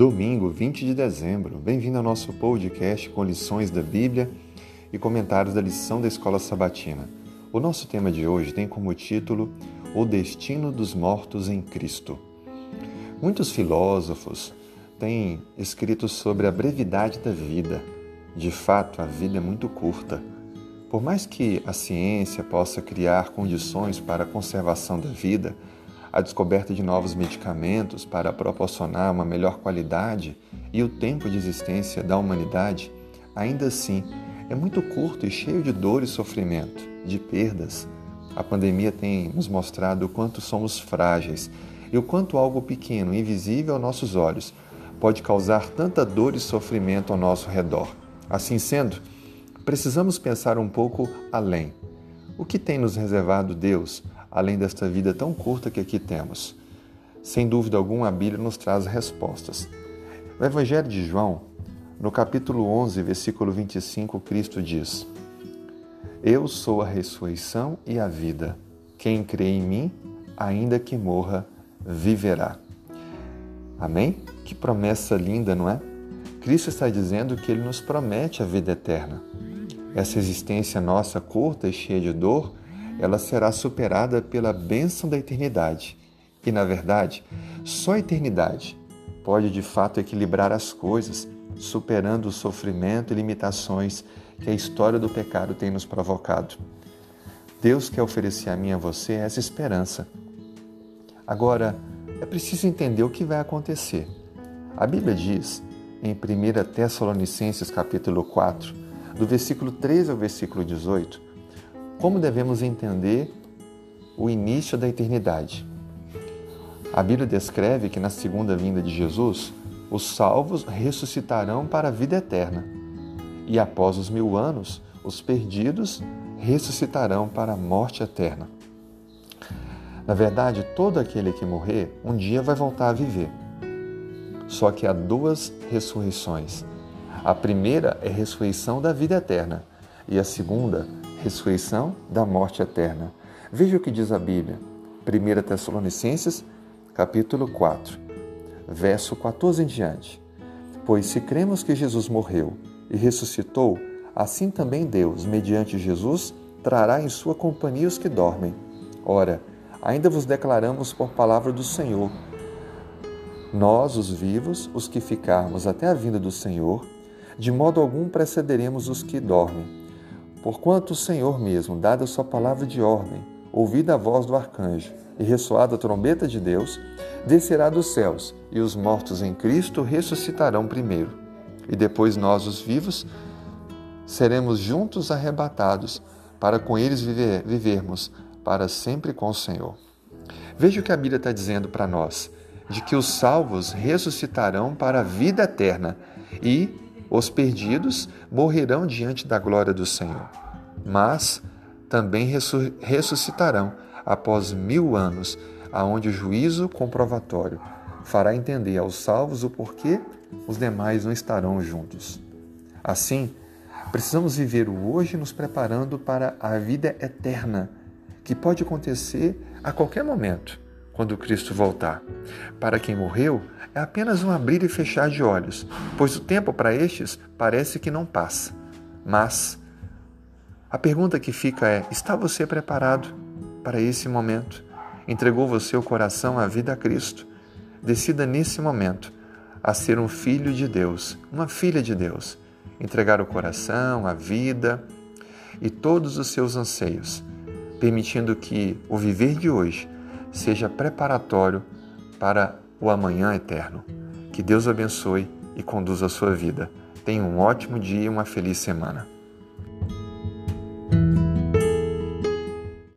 Domingo, 20 de dezembro. Bem-vindo ao nosso podcast com lições da Bíblia e comentários da lição da Escola Sabatina. O nosso tema de hoje tem como título O Destino dos Mortos em Cristo. Muitos filósofos têm escrito sobre a brevidade da vida. De fato, a vida é muito curta. Por mais que a ciência possa criar condições para a conservação da vida, a descoberta de novos medicamentos para proporcionar uma melhor qualidade e o tempo de existência da humanidade, ainda assim, é muito curto e cheio de dor e sofrimento, de perdas. A pandemia tem nos mostrado o quanto somos frágeis e o quanto algo pequeno, invisível aos nossos olhos, pode causar tanta dor e sofrimento ao nosso redor. Assim sendo, precisamos pensar um pouco além. O que tem nos reservado Deus além desta vida tão curta que aqui temos? Sem dúvida alguma, a Bíblia nos traz respostas. No Evangelho de João, no capítulo 11, versículo 25, Cristo diz: Eu sou a ressurreição e a vida. Quem crê em mim, ainda que morra, viverá. Amém? Que promessa linda, não é? Cristo está dizendo que ele nos promete a vida eterna. Essa existência nossa curta e cheia de dor ela será superada pela bênção da eternidade. E, na verdade, só a eternidade pode de fato equilibrar as coisas, superando o sofrimento e limitações que a história do pecado tem nos provocado. Deus quer oferecer a mim e a você essa esperança. Agora, é preciso entender o que vai acontecer. A Bíblia diz, em 1 Tessalonicenses capítulo 4, do versículo 13 ao versículo 18, como devemos entender o início da eternidade? A Bíblia descreve que na segunda vinda de Jesus, os salvos ressuscitarão para a vida eterna, e após os mil anos, os perdidos ressuscitarão para a morte eterna. Na verdade, todo aquele que morrer um dia vai voltar a viver. Só que há duas ressurreições. A primeira é a ressurreição da vida eterna, e a segunda ressurreição da morte eterna. Veja o que diz a Bíblia. 1 Tessalonicenses, capítulo 4, verso 14 em diante. Pois se cremos que Jesus morreu e ressuscitou, assim também Deus, mediante Jesus, trará em sua companhia os que dormem. Ora, ainda vos declaramos por palavra do Senhor. Nós, os vivos, os que ficarmos até a vinda do Senhor, de modo algum precederemos os que dormem Porquanto o Senhor mesmo, dada a sua palavra de ordem, ouvida a voz do arcanjo e ressoada a trombeta de Deus, descerá dos céus, e os mortos em Cristo ressuscitarão primeiro. E depois nós, os vivos, seremos juntos arrebatados, para com eles viver, vivermos para sempre com o Senhor. Veja o que a Bíblia está dizendo para nós: de que os salvos ressuscitarão para a vida eterna e os perdidos morrerão diante da glória do Senhor, mas também ressuscitarão após mil anos, aonde o juízo comprovatório fará entender aos salvos o porquê os demais não estarão juntos. Assim, precisamos viver o hoje nos preparando para a vida eterna, que pode acontecer a qualquer momento quando Cristo voltar. Para quem morreu, é apenas um abrir e fechar de olhos, pois o tempo para estes parece que não passa. Mas a pergunta que fica é: está você preparado para esse momento? Entregou você o coração, a vida a Cristo? Decida nesse momento a ser um filho de Deus, uma filha de Deus. Entregar o coração, a vida e todos os seus anseios, permitindo que o viver de hoje seja preparatório para o amanhã eterno. Que Deus abençoe e conduza a sua vida. Tenha um ótimo dia e uma feliz semana.